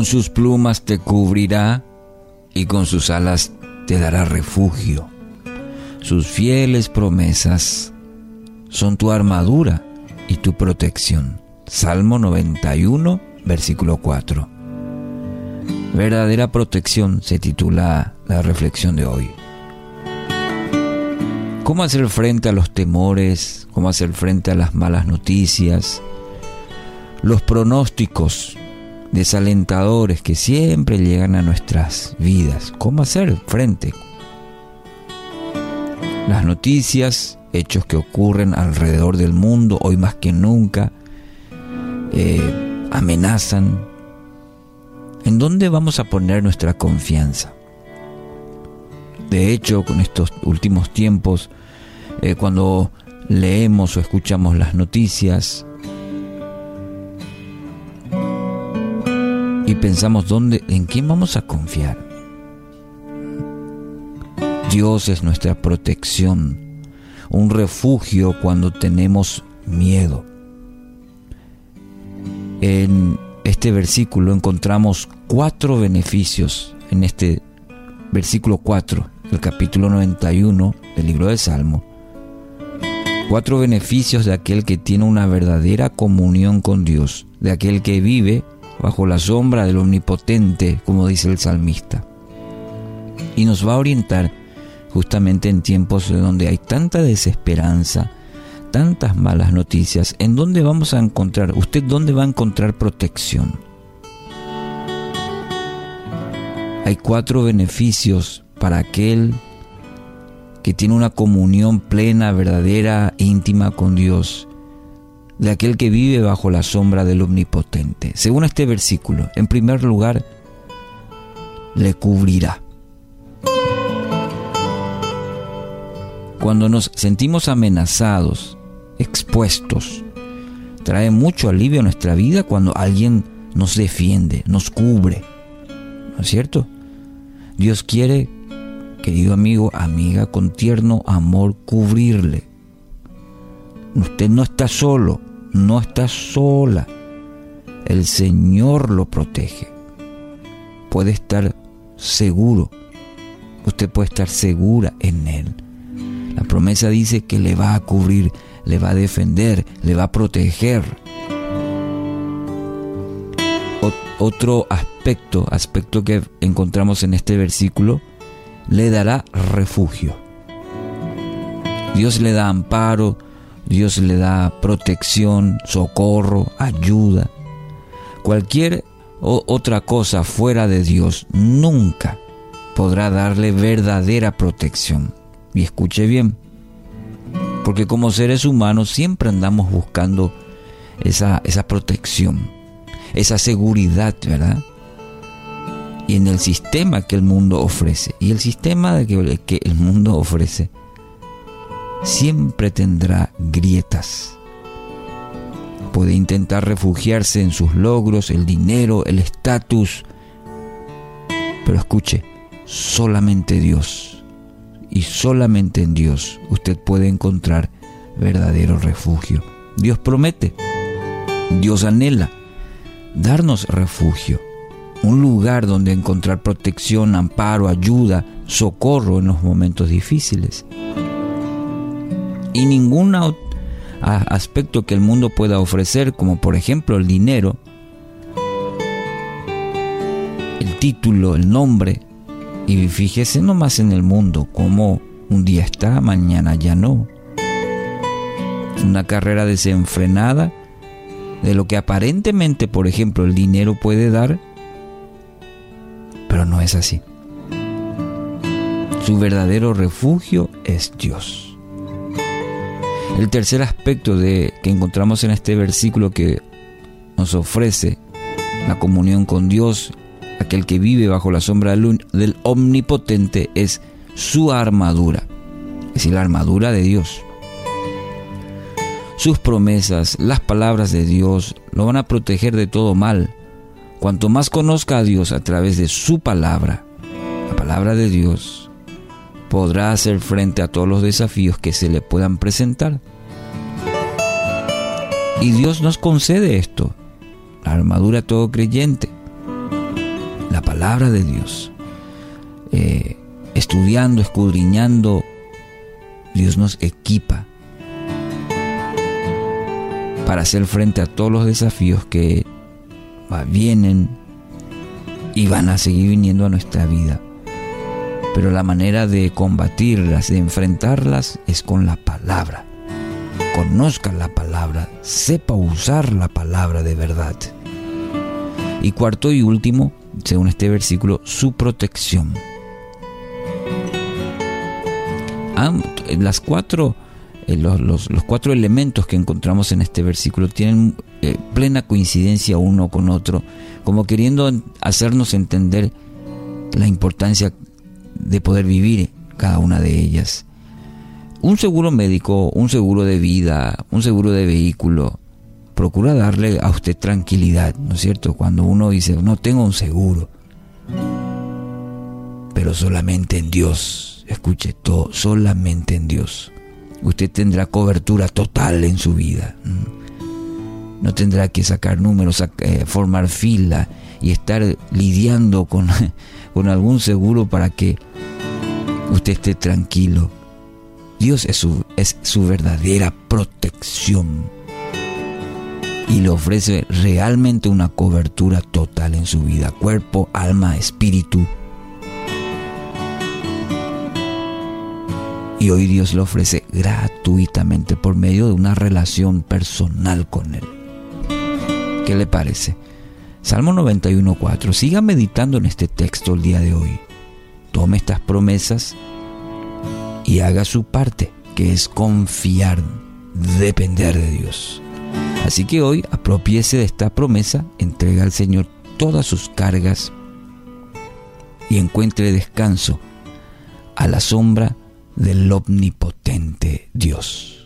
Con sus plumas te cubrirá y con sus alas te dará refugio. Sus fieles promesas son tu armadura y tu protección. Salmo 91, versículo 4. Verdadera protección se titula la reflexión de hoy. ¿Cómo hacer frente a los temores? ¿Cómo hacer frente a las malas noticias? Los pronósticos desalentadores que siempre llegan a nuestras vidas. ¿Cómo hacer frente? Las noticias, hechos que ocurren alrededor del mundo, hoy más que nunca, eh, amenazan. ¿En dónde vamos a poner nuestra confianza? De hecho, con estos últimos tiempos, eh, cuando leemos o escuchamos las noticias y pensamos dónde, en quién vamos a confiar. Dios es nuestra protección, un refugio cuando tenemos miedo. En este versículo encontramos cuatro beneficios en este versículo 4 del capítulo 91 del libro de Salmo. Cuatro beneficios de aquel que tiene una verdadera comunión con Dios, de aquel que vive bajo la sombra del Omnipotente, como dice el salmista. Y nos va a orientar justamente en tiempos donde hay tanta desesperanza, tantas malas noticias, ¿en dónde vamos a encontrar? ¿Usted dónde va a encontrar protección? Hay cuatro beneficios para aquel que tiene una comunión plena, verdadera, íntima con Dios, de aquel que vive bajo la sombra del Omnipotente. Según este versículo, en primer lugar, le cubrirá. Cuando nos sentimos amenazados, expuestos, trae mucho alivio a nuestra vida cuando alguien nos defiende, nos cubre. ¿No es cierto? Dios quiere querido amigo, amiga, con tierno amor cubrirle. Usted no está solo, no está sola. El Señor lo protege. Puede estar seguro. Usted puede estar segura en Él. La promesa dice que le va a cubrir, le va a defender, le va a proteger. otro aspecto, aspecto que encontramos en este versículo, le dará refugio. Dios le da amparo, Dios le da protección, socorro, ayuda. Cualquier otra cosa fuera de Dios nunca podrá darle verdadera protección. Y escuche bien, porque como seres humanos siempre andamos buscando esa, esa protección, esa seguridad, ¿verdad? y en el sistema que el mundo ofrece. Y el sistema que, que el mundo ofrece siempre tendrá grietas. Puede intentar refugiarse en sus logros, el dinero, el estatus. Pero escuche, solamente Dios y solamente en Dios usted puede encontrar verdadero refugio. Dios promete, Dios anhela darnos refugio un lugar donde encontrar protección, amparo, ayuda, socorro en los momentos difíciles. Y ningún aspecto que el mundo pueda ofrecer, como por ejemplo el dinero, el título, el nombre, y fíjese nomás en el mundo, como un día está, mañana ya no. Una carrera desenfrenada de lo que aparentemente, por ejemplo, el dinero puede dar, pero no es así. Su verdadero refugio es Dios. El tercer aspecto de, que encontramos en este versículo que nos ofrece la comunión con Dios, aquel que vive bajo la sombra del, del omnipotente, es su armadura, es decir, la armadura de Dios. Sus promesas, las palabras de Dios, lo van a proteger de todo mal, Cuanto más conozca a Dios a través de su palabra, la palabra de Dios, podrá hacer frente a todos los desafíos que se le puedan presentar. Y Dios nos concede esto, la armadura todo creyente. la palabra de Dios, eh, estudiando, escudriñando, Dios nos equipa para hacer frente a todos los desafíos que vienen y van a seguir viniendo a nuestra vida. Pero la manera de combatirlas, de enfrentarlas, es con la palabra. Conozca la palabra, sepa usar la palabra de verdad. Y cuarto y último, según este versículo, su protección. Las cuatro, eh, los, cuatro elementos que encontramos en este versículo tienen eh, plena coincidencia uno con otro, como queriendo hacernos entender la importancia de poder vivir cada una de ellas. Un seguro médico, un seguro de vida, un seguro de vehículo, procura darle a usted tranquilidad, ¿no es cierto? Cuando uno dice, no tengo un seguro, pero solamente en Dios, escuche todo, solamente en Dios. Usted tendrá cobertura total en su vida. No tendrá que sacar números, eh, formar fila y estar lidiando con, con algún seguro para que usted esté tranquilo. Dios es su, es su verdadera protección y le ofrece realmente una cobertura total en su vida, cuerpo, alma, espíritu. Y hoy Dios le ofrece gratuitamente por medio de una relación personal con Él. ¿Qué le parece? Salmo 91.4. Siga meditando en este texto el día de hoy. Tome estas promesas y haga su parte, que es confiar, depender de Dios. Así que hoy apropiese de esta promesa, entrega al Señor todas sus cargas y encuentre descanso a la sombra del omnipotente Dios.